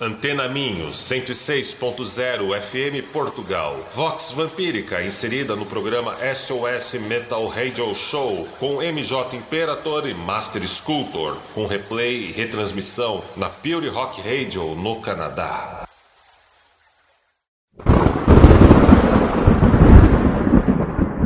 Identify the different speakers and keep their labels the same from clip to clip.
Speaker 1: Antena Minho, 106.0 FM Portugal. Vox Vampírica, inserida no programa SOS Metal Radio Show, com MJ Imperator e Master Sculptor, com replay e retransmissão na Pure Rock Radio no Canadá.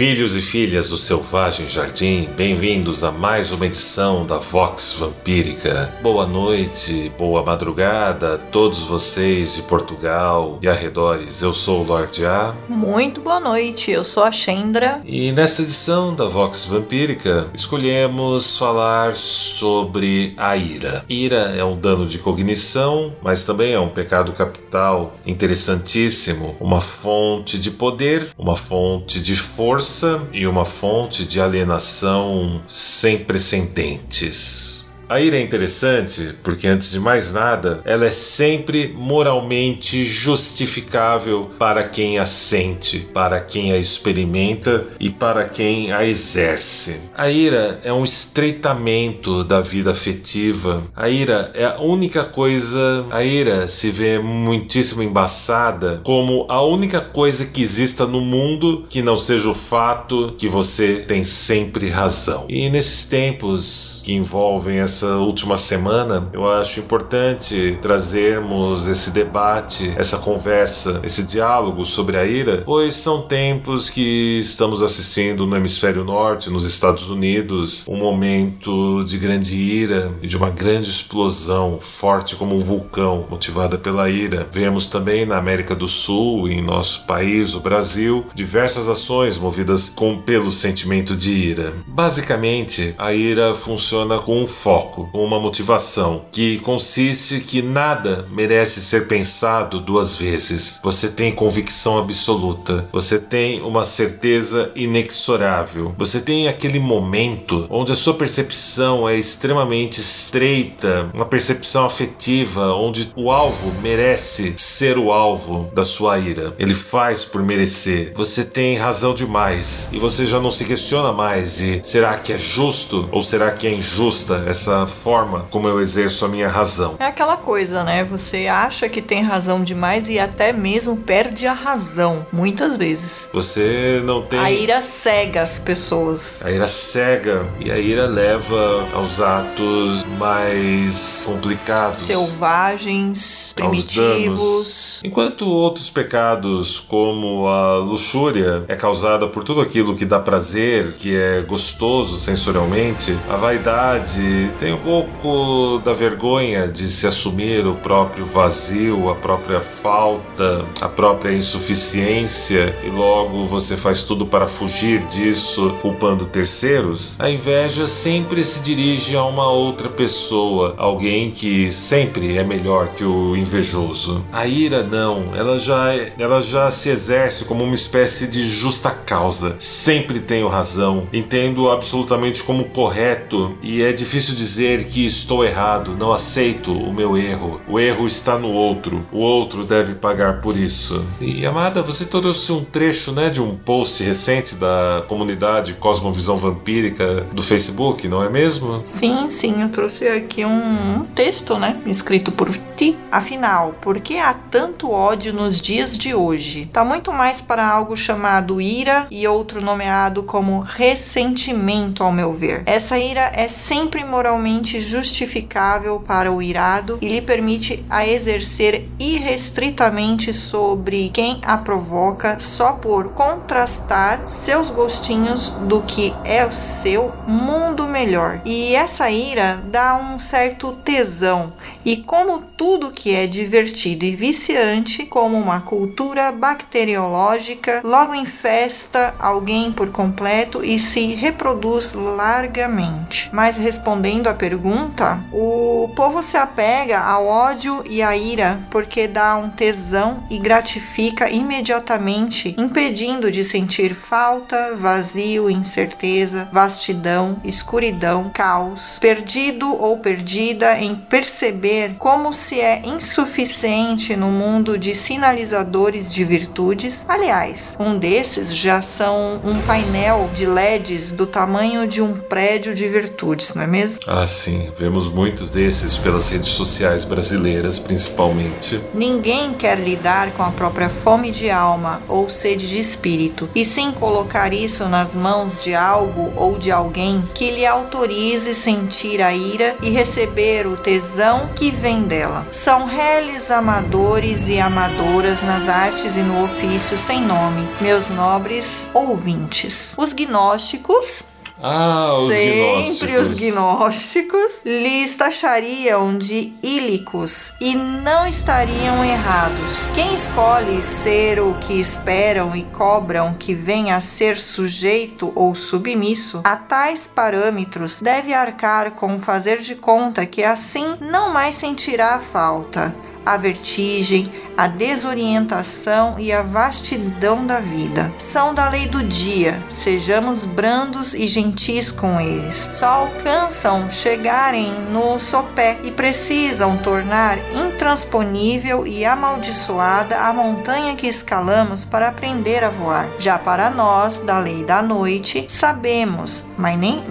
Speaker 1: Filhos e filhas do Selvagem Jardim, bem-vindos a mais uma edição da Vox Vampírica. Boa noite, boa madrugada a todos vocês de Portugal e arredores. Eu sou o Lorde A.
Speaker 2: Muito boa noite, eu sou a Chendra.
Speaker 1: E nesta edição da Vox Vampírica, escolhemos falar sobre a ira. Ira é um dano de cognição, mas também é um pecado capital interessantíssimo, uma fonte de poder, uma fonte de força força e uma fonte de alienação sem precedentes. A ira é interessante porque, antes de mais nada, ela é sempre moralmente justificável para quem a sente, para quem a experimenta e para quem a exerce. A ira é um estreitamento da vida afetiva. A ira é a única coisa. A ira se vê muitíssimo embaçada como a única coisa que exista no mundo que não seja o fato que você tem sempre razão. E nesses tempos que envolvem essa essa última semana, eu acho importante trazermos esse debate, essa conversa, esse diálogo sobre a ira, pois são tempos que estamos assistindo no hemisfério norte, nos Estados Unidos, um momento de grande ira e de uma grande explosão forte como um vulcão, motivada pela ira. Vemos também na América do Sul em nosso país, o Brasil, diversas ações movidas com pelo sentimento de ira. Basicamente, a ira funciona com um foco foco, uma motivação, que consiste que nada merece ser pensado duas vezes. Você tem convicção absoluta, você tem uma certeza inexorável, você tem aquele momento onde a sua percepção é extremamente estreita, uma percepção afetiva, onde o alvo merece ser o alvo da sua ira. Ele faz por merecer. Você tem razão demais e você já não se questiona mais e será que é justo ou será que é injusta essa forma como eu exerço a minha razão.
Speaker 2: É aquela coisa, né? Você acha que tem razão demais e até mesmo perde a razão, muitas vezes.
Speaker 1: Você não tem.
Speaker 2: A ira cega as pessoas.
Speaker 1: A ira cega e a ira leva aos atos mais complicados,
Speaker 2: selvagens, primitivos.
Speaker 1: Enquanto outros pecados, como a luxúria, é causada por tudo aquilo que dá prazer, que é gostoso sensorialmente, a vaidade tem um pouco da vergonha de se assumir o próprio vazio, a própria falta, a própria insuficiência e logo você faz tudo para fugir disso, culpando terceiros. A inveja sempre se dirige a uma outra pessoa, alguém que sempre é melhor que o invejoso. A ira não, ela já ela já se exerce como uma espécie de justa causa. Sempre tenho razão, entendo absolutamente como correto e é difícil dizer dizer que estou errado, não aceito o meu erro. O erro está no outro, o outro deve pagar por isso. E amada, você trouxe um trecho, né, de um post recente da comunidade Cosmovisão Vampírica do Facebook, não é mesmo?
Speaker 2: Sim, sim, eu trouxe aqui um, texto, né, escrito por ti. Afinal, por que há tanto ódio nos dias de hoje? Tá muito mais para algo chamado ira e outro nomeado como ressentimento, ao meu ver. Essa ira é sempre moralmente justificável para o irado e lhe permite a exercer irrestritamente sobre quem a provoca só por contrastar seus gostinhos do que é o seu mundo melhor. E essa ira dá um certo tesão E como tudo que é divertido e viciante, como uma cultura bacteriológica, logo infesta alguém por completo e se reproduz largamente. Mas respondendo à pergunta, o povo se apega ao ódio e à ira porque dá um tesão e gratifica imediatamente, impedindo de sentir falta, vazio, incerteza, vastidão, escuridão, caos, perdido ou perdida em perceber como se é insuficiente no mundo de sinalizadores de virtudes. Aliás, um desses já são um painel de LEDs do tamanho de um prédio de virtudes, não é mesmo?
Speaker 1: Ah, sim, vemos muitos desses pelas redes sociais brasileiras, principalmente.
Speaker 2: Ninguém quer lidar com a própria fome de alma ou sede de espírito, e sim colocar isso nas mãos de algo ou de alguém que lhe autorize sentir a ira e receber o tesão que vem dela. São réis amadores e amadoras nas artes e no ofício sem nome, meus nobres ouvintes. Os gnósticos
Speaker 1: ah, os
Speaker 2: Sempre
Speaker 1: gnósticos.
Speaker 2: os gnósticos lhes taxariam de ílicos e não estariam errados. Quem escolhe ser o que esperam e cobram que venha a ser sujeito ou submisso a tais parâmetros deve arcar com fazer de conta que assim não mais sentirá falta a vertigem, a desorientação e a vastidão da vida. São da lei do dia, sejamos brandos e gentis com eles. Só alcançam chegarem no sopé e precisam tornar intransponível e amaldiçoada a montanha que escalamos para aprender a voar. Já para nós, da lei da noite, sabemos, mas nem,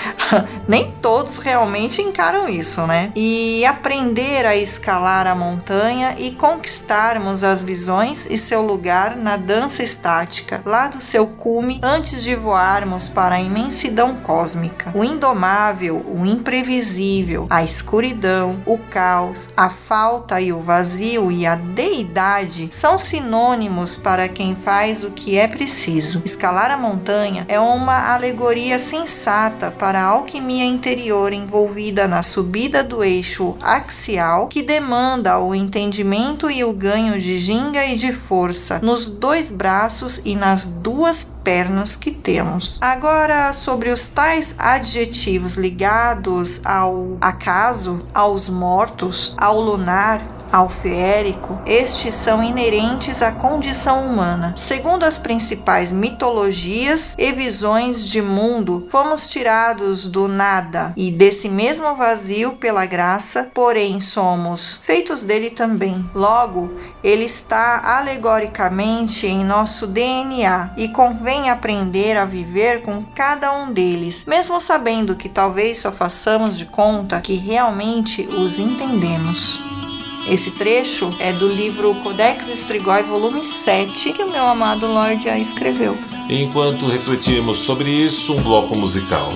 Speaker 2: nem todos realmente encaram isso, né? E aprender a escalar a montanha e conquistarmos as visões e seu lugar na dança estática, lá do seu cume, antes de voarmos para a imensidão cósmica. O indomável, o imprevisível, a escuridão, o caos, a falta e o vazio e a deidade são sinônimos para quem faz o que é preciso. Escalar a montanha é uma alegoria sensata para a alquimia interior envolvida na subida do eixo axial que demanda o entendimento e o ganho de ginga e de força nos dois braços e nas duas pernas que temos. Agora, sobre os tais adjetivos ligados ao acaso, aos mortos, ao lunar, ao feérico, estes são inerentes à condição humana. Segundo as principais mitologias e visões de mundo, fomos tirados do nada e desse mesmo vazio pela graça, porém somos feitos dele também. Logo, ele está alegoricamente em nosso DNA e convém aprender a viver com cada um deles, mesmo sabendo que talvez só façamos de conta que realmente os entendemos. Esse trecho é do livro Codex Strigoi, volume 7, que o meu amado Lorde escreveu.
Speaker 1: Enquanto refletimos sobre isso, um bloco musical.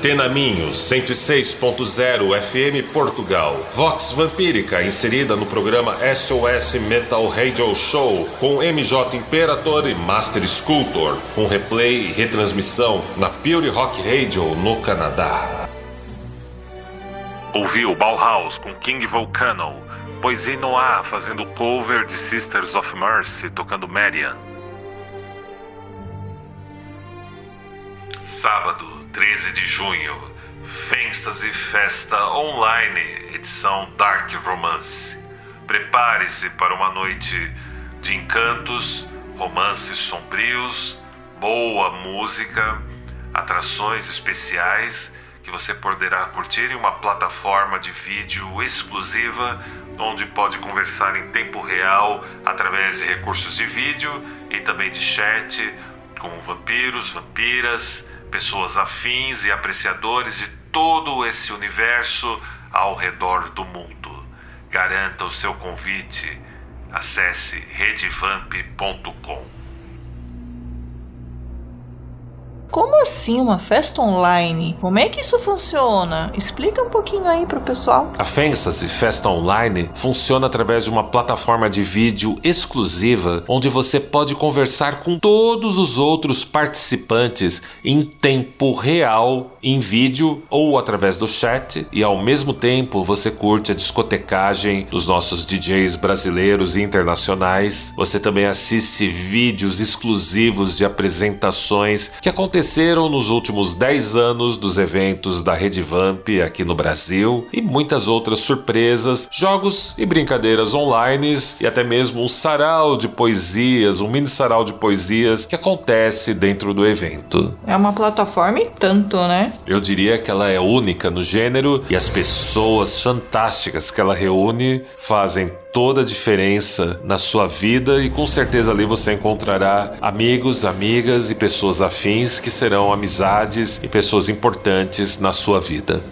Speaker 1: Antena Minho, 106.0 FM Portugal. Vox Vampírica, inserida no programa SOS Metal Radio Show, com MJ Imperator e Master Sculptor, com replay e retransmissão na Pure Rock Radio no Canadá. Ouviu Bauhaus com King Volcano, Poesia Noah fazendo cover de Sisters of Mercy tocando Marian. Sábado, 13 de junho, Fenstas Festa Online, edição Dark Romance. Prepare-se para uma noite de encantos, romances sombrios, boa música, atrações especiais que você poderá curtir em uma plataforma de vídeo exclusiva, onde pode conversar em tempo real através de recursos de vídeo e também de chat com vampiros, vampiras pessoas afins e apreciadores de todo esse universo ao redor do mundo. Garanta o seu convite. Acesse redevamp.com.
Speaker 2: Como assim uma festa online? Como é que isso funciona? Explica um pouquinho aí pro pessoal.
Speaker 1: A Fantasy Festa Online funciona através de uma plataforma de vídeo exclusiva onde você pode conversar com todos os outros participantes em tempo real, em vídeo ou através do chat, e ao mesmo tempo você curte a discotecagem dos nossos DJs brasileiros e internacionais. Você também assiste vídeos exclusivos de apresentações que aconteceram nos últimos 10 anos dos eventos da Rede Vamp aqui no Brasil e muitas outras surpresas, jogos e brincadeiras online e até mesmo um sarau de poesias, um mini sarau de poesias que acontece dentro do evento.
Speaker 2: É uma plataforma e tanto, né?
Speaker 1: Eu diria que ela é única no gênero e as pessoas fantásticas que ela reúne fazem toda a diferença na sua vida e com certeza ali você encontrará amigos, amigas e pessoas afins que serão amizades e pessoas importantes na sua vida.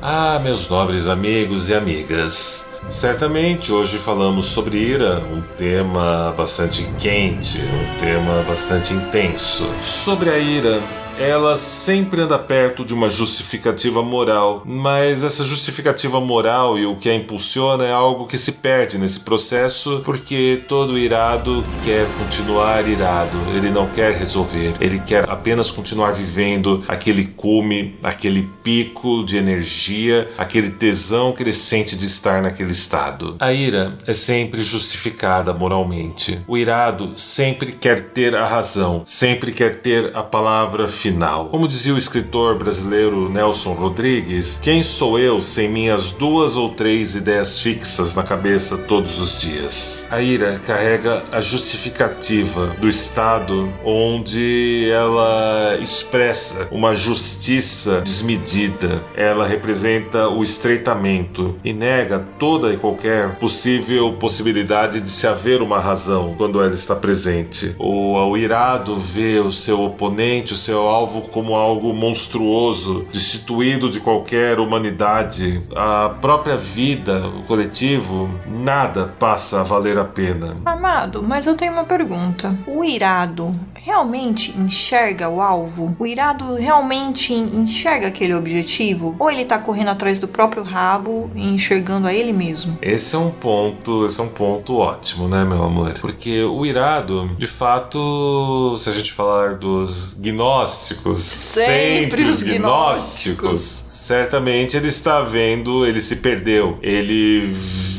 Speaker 1: Ah, meus nobres amigos e amigas. Certamente hoje falamos sobre ira, um tema bastante quente, um tema bastante intenso. Sobre a ira, ela sempre anda perto de uma justificativa moral, mas essa justificativa moral e o que a impulsiona é algo que se perde nesse processo porque todo irado quer continuar irado, ele não quer resolver, ele quer apenas continuar vivendo aquele cume, aquele pico de energia, aquele tesão sente de estar naquele estado. A ira é sempre justificada moralmente. O irado sempre quer ter a razão, sempre quer ter a palavra final. Como dizia o escritor brasileiro Nelson Rodrigues, quem sou eu sem minhas duas ou três ideias fixas na cabeça todos os dias? A ira carrega a justificativa do estado onde ela expressa uma justiça desmedida. Ela representa o estreitamento e nega toda e qualquer possível possibilidade de se haver uma razão quando ela está presente. O, o irado vê o seu oponente, o seu alvo como algo monstruoso, destituído de qualquer humanidade. A própria vida, o coletivo, nada passa a valer a pena.
Speaker 2: Amado, mas eu tenho uma pergunta. O irado realmente enxerga o alvo? O irado realmente enxerga aquele objetivo? Ou ele tá correndo atrás do próprio rabo e enxergando a ele mesmo?
Speaker 1: Esse é um ponto, esse é um ponto ótimo, né, meu amor? Porque o irado, de fato, se a gente falar dos gnósticos,
Speaker 2: Sempre os gnósticos.
Speaker 1: certamente ele está vendo, ele se perdeu. Ele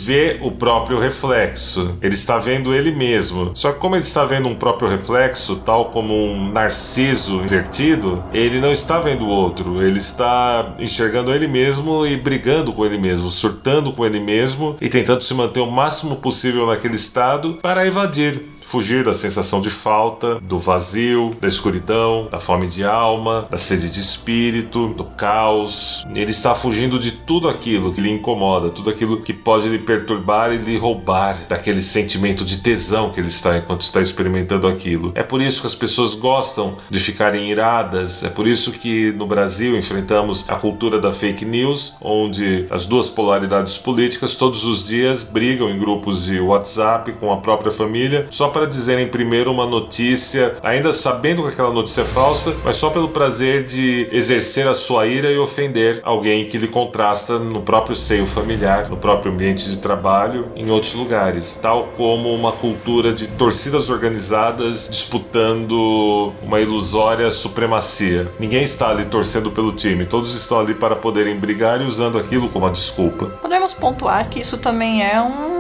Speaker 1: vê o próprio reflexo. Ele está vendo ele mesmo. Só que como ele está vendo um próprio reflexo, tal como um narciso invertido, ele não está vendo o outro. Ele está enxergando ele mesmo e brigando com ele mesmo, surtando com ele mesmo e tentando se manter o máximo possível naquele estado para evadir fugir da sensação de falta, do vazio, da escuridão, da fome de alma, da sede de espírito, do caos. Ele está fugindo de tudo aquilo que lhe incomoda, tudo aquilo que pode lhe perturbar e lhe roubar daquele sentimento de tesão que ele está enquanto está experimentando aquilo. É por isso que as pessoas gostam de ficarem iradas, é por isso que no Brasil enfrentamos a cultura da fake news, onde as duas polaridades políticas todos os dias brigam em grupos de WhatsApp com a própria família só para dizerem primeiro uma notícia, ainda sabendo que aquela notícia é falsa, mas só pelo prazer de exercer a sua ira e ofender alguém que lhe contrasta no próprio seio familiar, no próprio ambiente de trabalho, em outros lugares. Tal como uma cultura de torcidas organizadas disputando uma ilusória supremacia. Ninguém está ali torcendo pelo time, todos estão ali para poderem brigar e usando aquilo como a desculpa.
Speaker 2: Podemos pontuar que isso também é um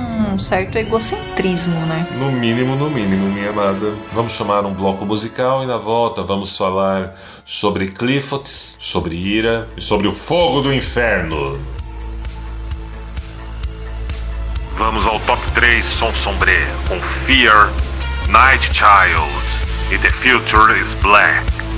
Speaker 2: um certo egocentrismo, né?
Speaker 1: No mínimo, no mínimo, minha amada. Vamos chamar um bloco musical e na volta vamos falar sobre Clifotes, sobre ira e sobre o fogo do inferno. Vamos ao top 3 som sombre com Fear, Night Child e The Future is Black.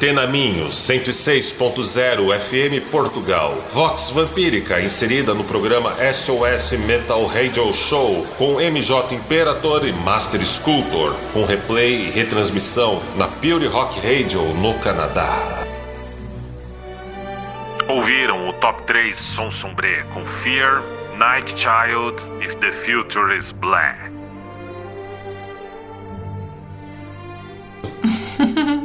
Speaker 1: Antena Minho 106.0 FM Portugal. Vox Vampírica inserida no programa SOS Metal Radio Show com MJ Imperator e Master Sculptor, com replay e retransmissão na Pure Rock Radio no Canadá. Ouviram o top 3 Som Sombré com Fear, Night Child If the Future is Black.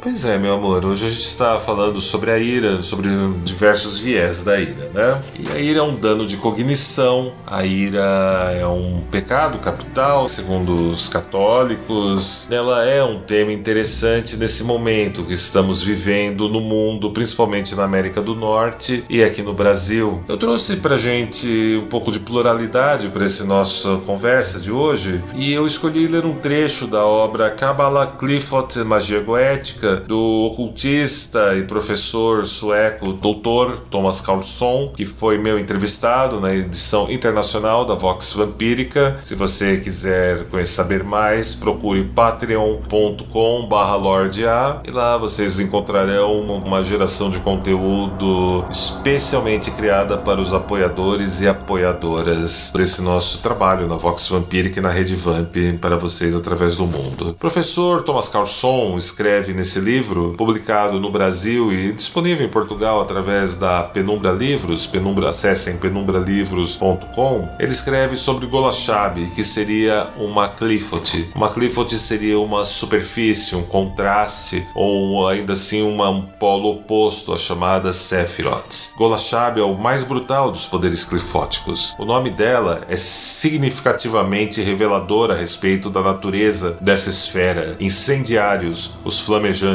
Speaker 1: Pois é, meu amor. Hoje a gente está falando sobre a ira, sobre diversos viés da ira, né? E a ira é um dano de cognição, a ira é um pecado capital, segundo os católicos. Ela é um tema interessante nesse momento que estamos vivendo no mundo, principalmente na América do Norte e aqui no Brasil. Eu trouxe pra gente um pouco de pluralidade para essa nossa conversa de hoje e eu escolhi ler um trecho da obra Kabbalah Clifford Magia Goética do ocultista e professor sueco Dr. Thomas Carlson, que foi meu entrevistado na edição internacional da Vox Vampírica. Se você quiser saber mais, procure patreon.com/lorda e lá vocês encontrarão uma geração de conteúdo especialmente criada para os apoiadores e apoiadoras por esse nosso trabalho na Vox Vampírica e na Rede Vamp para vocês através do mundo. O professor Thomas Carlson escreve nesse livro, publicado no Brasil e disponível em Portugal através da Penumbra Livros, penumbra, acessem penumbralivros.com, ele escreve sobre Golachab, que seria uma clifote. Uma clifote seria uma superfície, um contraste, ou ainda assim uma, um polo oposto à chamada Sephiroth. Golachab é o mais brutal dos poderes clifóticos. O nome dela é significativamente revelador a respeito da natureza dessa esfera. Incendiários, os flamejantes,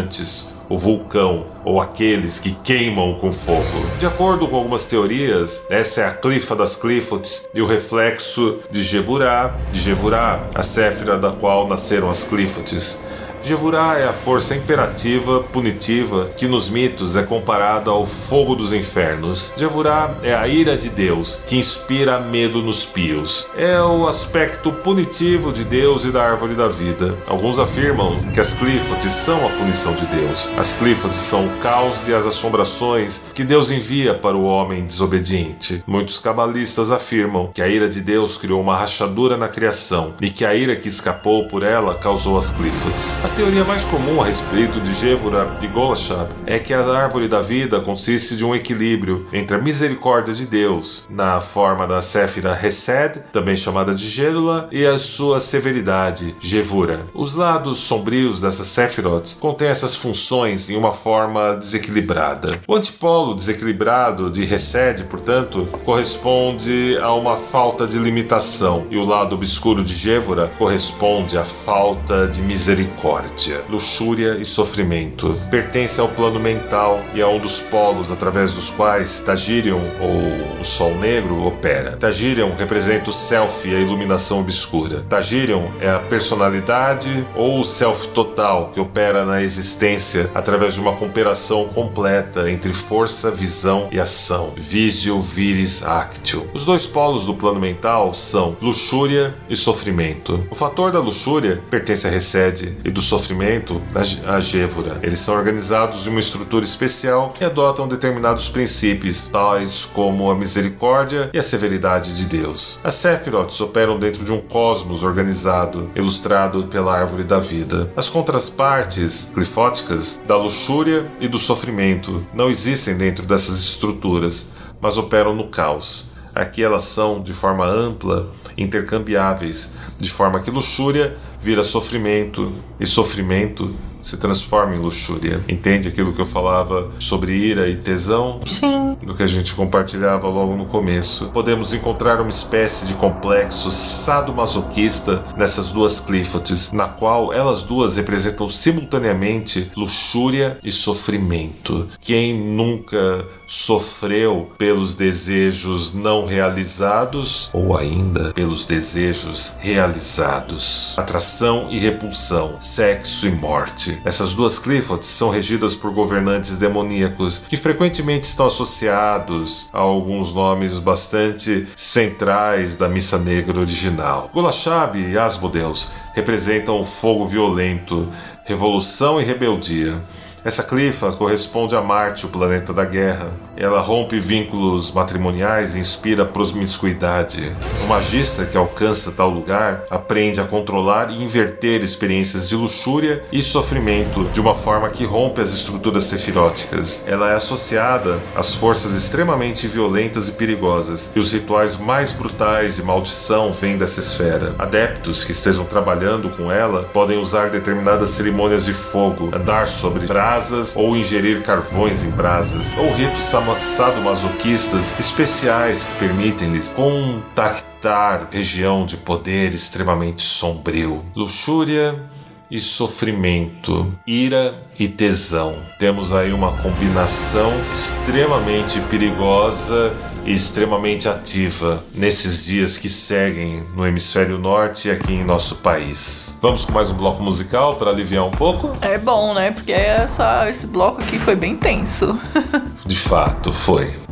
Speaker 1: o vulcão ou aqueles que queimam com fogo. De acordo com algumas teorias, essa é a clifa das Clifots e o reflexo de Geburá, de Geburá, a séfira da qual nasceram as Clifots. Jevurá é a força imperativa, punitiva, que nos mitos é comparada ao fogo dos infernos. Jevurá é a ira de Deus, que inspira medo nos pios. É o aspecto punitivo de Deus e da árvore da vida. Alguns afirmam que as Clifotes são a punição de Deus. As Clifotes são o caos e as assombrações que Deus envia para o homem desobediente. Muitos cabalistas afirmam que a ira de Deus criou uma rachadura na criação e que a ira que escapou por ela causou as Clifotes. A teoria mais comum a respeito de Gevura e Golashab é que a árvore da vida consiste de um equilíbrio entre a misericórdia de Deus, na forma da Séfira Hesed, também chamada de Gêdula, e a sua severidade, Gevura. Os lados sombrios dessa Sephiroth contêm essas funções em uma forma desequilibrada. O antipolo desequilibrado de Hesed, portanto, corresponde a uma falta de limitação, e o lado obscuro de Gevura corresponde à falta de misericórdia discórdia, luxúria e sofrimento. Pertence ao plano mental e a um dos polos através dos quais Tagirion, ou o Sol Negro, opera. Tagirion representa o Self e a iluminação obscura. Tagirion é a personalidade ou o Self total que opera na existência através de uma cooperação completa entre força, visão e ação. Visio, viris, actio. Os dois polos do plano mental são luxúria e sofrimento. O fator da luxúria pertence a Resede e do sofrimento, a gêvora. Eles são organizados em uma estrutura especial e adotam determinados princípios, tais como a misericórdia e a severidade de Deus. As Sephiroths operam dentro de um cosmos organizado, ilustrado pela árvore da vida. As contrapartes clifóticas da luxúria e do sofrimento não existem dentro dessas estruturas, mas operam no caos. Aqui elas são, de forma ampla, intercambiáveis, de forma que luxúria vira sofrimento e sofrimento se transforma em luxúria. Entende aquilo que eu falava sobre ira e tesão?
Speaker 2: Sim.
Speaker 1: Do que a gente compartilhava logo no começo. Podemos encontrar uma espécie de complexo sadomasoquista nessas duas Clifotes, na qual elas duas representam simultaneamente luxúria e sofrimento. Quem nunca sofreu pelos desejos não realizados ou ainda pelos desejos realizados? Atração e repulsão, sexo e morte. Essas duas Cliffords são regidas por governantes demoníacos que frequentemente estão associados a alguns nomes bastante centrais da missa negra original. Golachab e Asmodeus representam o fogo violento, revolução e rebeldia.
Speaker 3: Essa Clifa corresponde a Marte, o planeta da guerra. Ela rompe vínculos matrimoniais e inspira promiscuidade. O magista que alcança tal lugar aprende a controlar e inverter experiências de luxúria e sofrimento de uma forma que rompe as estruturas sefiróticas. Ela é associada às forças extremamente violentas e perigosas, e os rituais mais brutais de maldição vêm dessa esfera. Adeptos que estejam trabalhando com ela podem usar determinadas cerimônias de fogo, andar sobre brasas ou ingerir carvões em brasas, ou ritos sadomasoquistas especiais que permitem-lhes contactar região de poder extremamente sombrio. Luxúria e sofrimento, ira e tesão. Temos aí uma combinação extremamente perigosa e extremamente ativa nesses dias que seguem no hemisfério norte e aqui em nosso país. Vamos com mais um bloco musical para aliviar um pouco?
Speaker 2: É bom, né? Porque essa, esse bloco aqui foi bem tenso.
Speaker 3: De fato, foi.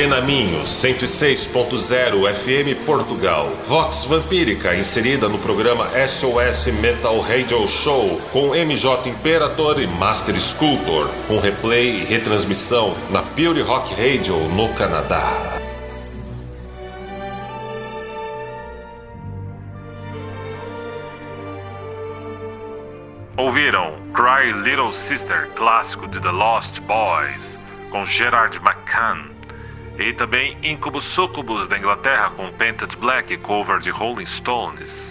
Speaker 1: Antena Minho 106.0 FM Portugal. Vox Vampírica inserida no programa SOS Metal Radio Show com MJ Imperator e Master Sculptor, com replay e retransmissão na Pure Rock Radio no Canadá. Ouviram Cry Little Sister, clássico de The Lost Boys, com Gerard McCann. E também Incubus Succubus da Inglaterra com Painted Black, cover de Rolling Stones.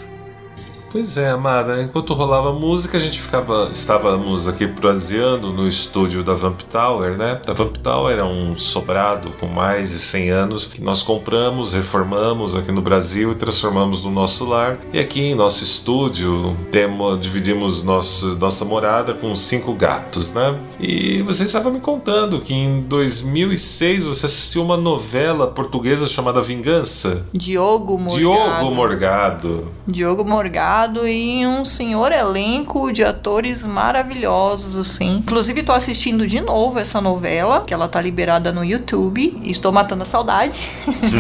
Speaker 1: Pois é, Amara, enquanto rolava música, a gente ficava, estávamos aqui prazeando no estúdio da Vamp Tower, né? A Vamp Tower é um sobrado com mais de 100 anos que nós compramos, reformamos aqui no Brasil e transformamos no nosso lar. E aqui em nosso estúdio temos, dividimos nosso, nossa morada com cinco gatos, né? E você estava me contando que em 2006 você assistiu uma novela portuguesa chamada Vingança.
Speaker 2: Diogo Morgado.
Speaker 1: Diogo Morgado.
Speaker 2: Diogo Morgado e um senhor elenco de atores maravilhosos, assim. Inclusive, tô assistindo de novo essa novela, que ela tá liberada no YouTube. E estou matando a saudade.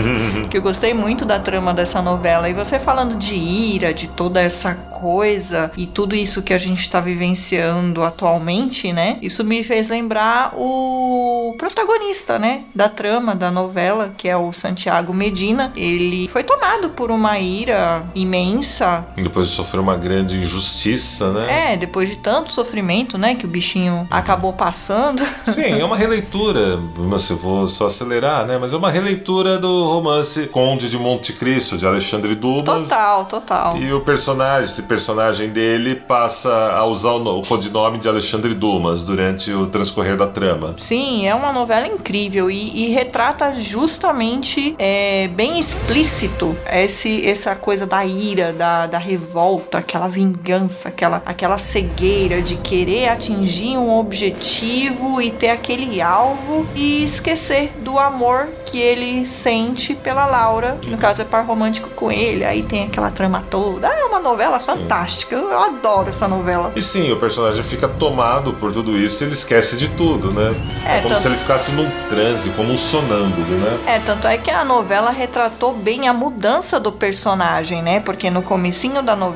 Speaker 2: que eu gostei muito da trama dessa novela. E você falando de ira, de toda essa coisa e tudo isso que a gente está vivenciando atualmente, né? Isso me fez lembrar o protagonista, né, da trama da novela, que é o Santiago Medina. Ele foi tomado por uma ira imensa.
Speaker 1: Depois de sofrer uma grande injustiça, né?
Speaker 2: É, depois de tanto sofrimento, né, que o bichinho acabou passando.
Speaker 1: Sim, é uma releitura, mas eu vou só acelerar, né? Mas é uma releitura do romance Conde de Monte Cristo, de Alexandre Dumas.
Speaker 2: Total, total.
Speaker 1: E o personagem, esse personagem dele passa a usar o, o codinome de Alexandre Dumas durante o transcorrer da trama.
Speaker 2: Sim, é uma novela incrível e, e retrata justamente é, bem explícito esse, essa coisa da ira, da, da revolta, aquela vingança, aquela, aquela cegueira de querer atingir um objetivo e ter aquele alvo e esquecer do amor que ele sente pela Laura, que no caso é par romântico com ele. Aí tem aquela trama toda. Ah, é uma novela fantástica. Eu, eu adoro essa novela.
Speaker 1: E sim, o personagem fica tomado por tudo isso e ele esquece de tudo, né?
Speaker 2: É,
Speaker 1: como
Speaker 2: tanto-
Speaker 1: se ele ficasse num transe, como um sonâmbulo, né?
Speaker 2: É, tanto é que a novela retratou bem a mudança do personagem, né? Porque no comecinho da novela,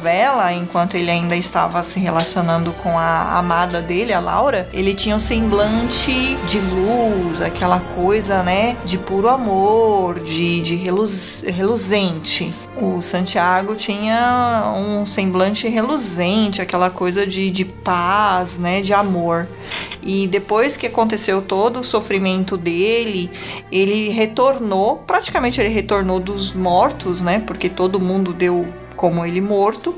Speaker 2: enquanto ele ainda estava se relacionando com a amada dele, a Laura, ele tinha um semblante de luz, aquela coisa, né? De puro amor, de, de reluz, reluzente. O Santiago tinha um semblante reluzente, aquela coisa de, de paz, né? De amor. E depois que aconteceu todo o sofrimento dele, ele retornou, praticamente ele retornou dos mortos, né? Porque todo mundo deu como ele morto.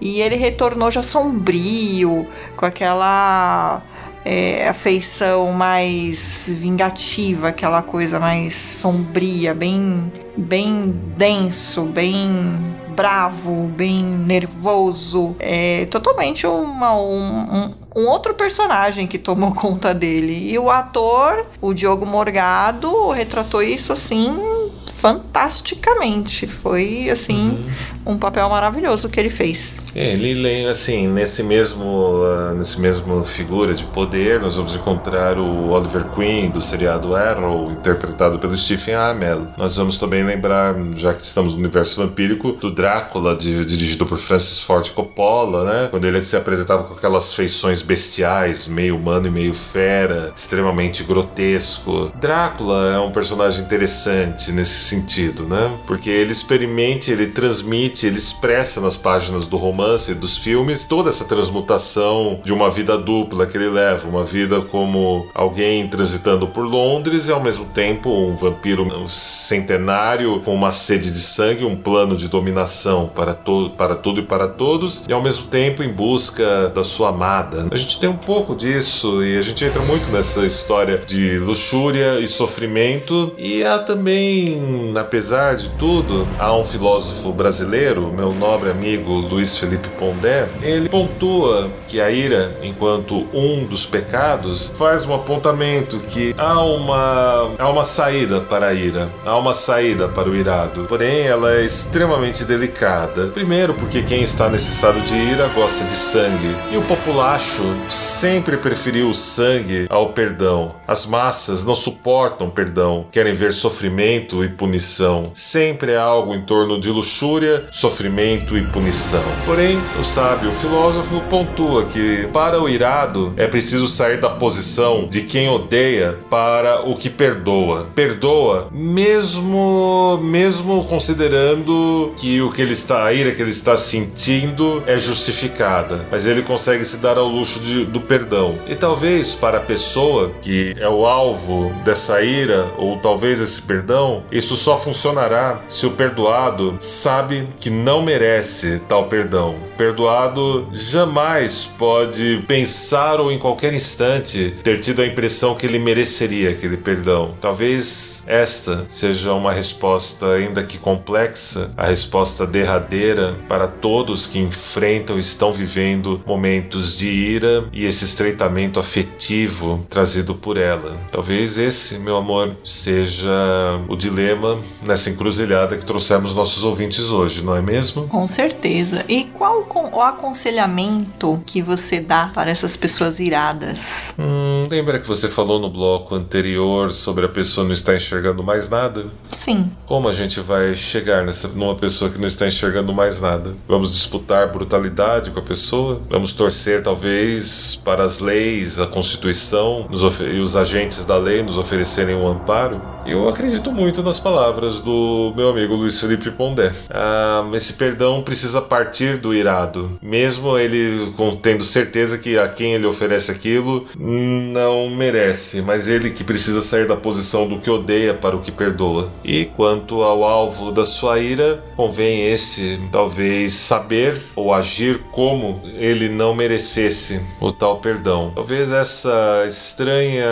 Speaker 2: E ele retornou já sombrio, com aquela é, afeição mais vingativa, aquela coisa mais sombria, bem, bem denso, bem bravo, bem nervoso. É totalmente uma, um, um- um outro personagem que tomou conta dele. E o ator, o Diogo Morgado, retratou isso assim fantasticamente. Foi assim um papel maravilhoso que ele fez.
Speaker 1: É, ele assim, nesse mesmo, ah, nesse mesmo figura de poder, nós vamos encontrar o Oliver Queen do seriado Arrow, interpretado pelo Stephen Amell. Nós vamos também lembrar, já que estamos no universo vampírico, do Drácula, de- dirigido por Francis Ford Coppola, né? Quando ele se apresentava com aquelas feições bestiais, meio humano e meio fera, extremamente grotesco. Drácula é um personagem interessante nesse sentido, né? Porque ele experimenta, ele transmite, ele expressa nas páginas do romance e dos filmes toda essa transmutação de uma vida dupla que ele leva, uma vida como alguém transitando por Londres e ao mesmo tempo um vampiro centenário com uma sede de sangue, um plano de dominação para, to para tudo e para todos e ao mesmo tempo em busca da sua amada. A gente tem um pouco disso e a gente entra muito nessa história de luxúria e sofrimento e há também, apesar de tudo, há um filósofo brasileiro meu nobre amigo Luiz Felipe Pondé, ele pontua que a ira, enquanto um dos pecados, faz um apontamento que há uma, há uma saída para a ira, há uma saída para o irado. Porém, ela é extremamente delicada. Primeiro, porque quem está nesse estado de ira gosta de sangue. E o populacho sempre preferiu o sangue ao perdão. As massas não suportam perdão, querem ver sofrimento e punição. Sempre é algo em torno de luxúria, sofrimento e punição. Porém, o sábio filósofo pontua que para o irado é preciso sair da posição de quem odeia para o que perdoa. Perdoa mesmo mesmo considerando que o que ele está a ira que ele está sentindo é justificada, mas ele consegue se dar ao luxo de, do perdão. E talvez para a pessoa que é o alvo dessa ira ou talvez esse perdão, isso só funcionará se o perdoado sabe que não merece tal perdão. Perdoado jamais pode pensar ou em qualquer instante ter tido a impressão que ele mereceria aquele perdão. Talvez esta seja uma resposta ainda que complexa, a resposta derradeira para todos que enfrentam e estão vivendo momentos de ira e esse estreitamento afetivo trazido por ela. Talvez esse, meu amor, seja o dilema nessa encruzilhada que trouxemos nossos ouvintes hoje, não é mesmo?
Speaker 2: Com certeza. E qual o aconselhamento que você dá para essas pessoas iradas?
Speaker 1: Hum, lembra que você falou no bloco anterior sobre a pessoa não estar enxergando mais nada?
Speaker 2: Sim.
Speaker 1: Como a gente vai chegar nessa, numa pessoa que não está enxergando mais nada? Vamos disputar brutalidade com a pessoa? Vamos torcer, talvez, para as leis, a Constituição e os agentes da lei nos oferecerem um amparo? Eu acredito muito nas palavras do meu amigo Luiz Felipe Pondé. Ah, esse perdão precisa partir do irado, mesmo ele tendo certeza que a quem ele oferece aquilo não merece, mas ele que precisa sair da posição do que odeia para o que perdoa. E quanto ao alvo da sua ira, convém esse talvez saber ou agir como ele não merecesse o tal perdão. Talvez essa estranha,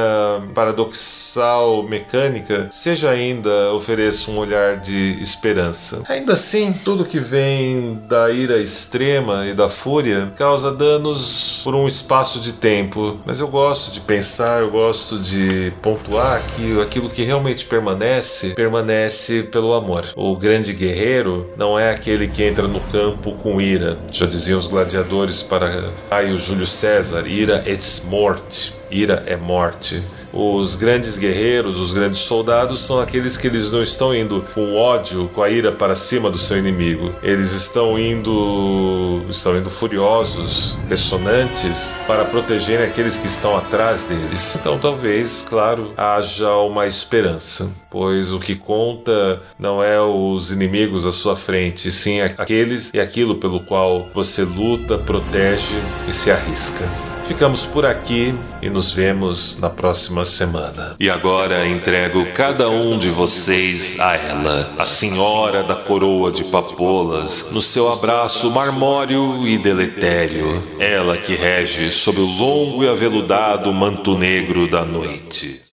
Speaker 1: paradoxal mecânica seja ainda ofereça um olhar de esperança. Ainda assim, tudo que vem da ira extrema e da fúria causa danos por um espaço de tempo, mas eu gosto de pensar, eu gosto de pontuar que aquilo que realmente permanece, permanece pelo amor. O grande guerreiro não é aquele que entra no campo com ira. Já diziam os gladiadores para Caio Júlio César: ira et morte. Ira é morte. Os grandes guerreiros, os grandes soldados são aqueles que eles não estão indo com ódio, com a ira para cima do seu inimigo. Eles estão indo, estão indo furiosos, ressonantes para protegerem aqueles que estão atrás deles. Então, talvez, claro, haja uma esperança, pois o que conta não é os inimigos à sua frente, sim aqueles e aquilo pelo qual você luta, protege e se arrisca. Ficamos por aqui e nos vemos na próxima semana. E agora entrego cada um de vocês a ela, a senhora da coroa de papolas, no seu abraço marmório e deletério, ela que rege sob o longo e aveludado manto negro da noite.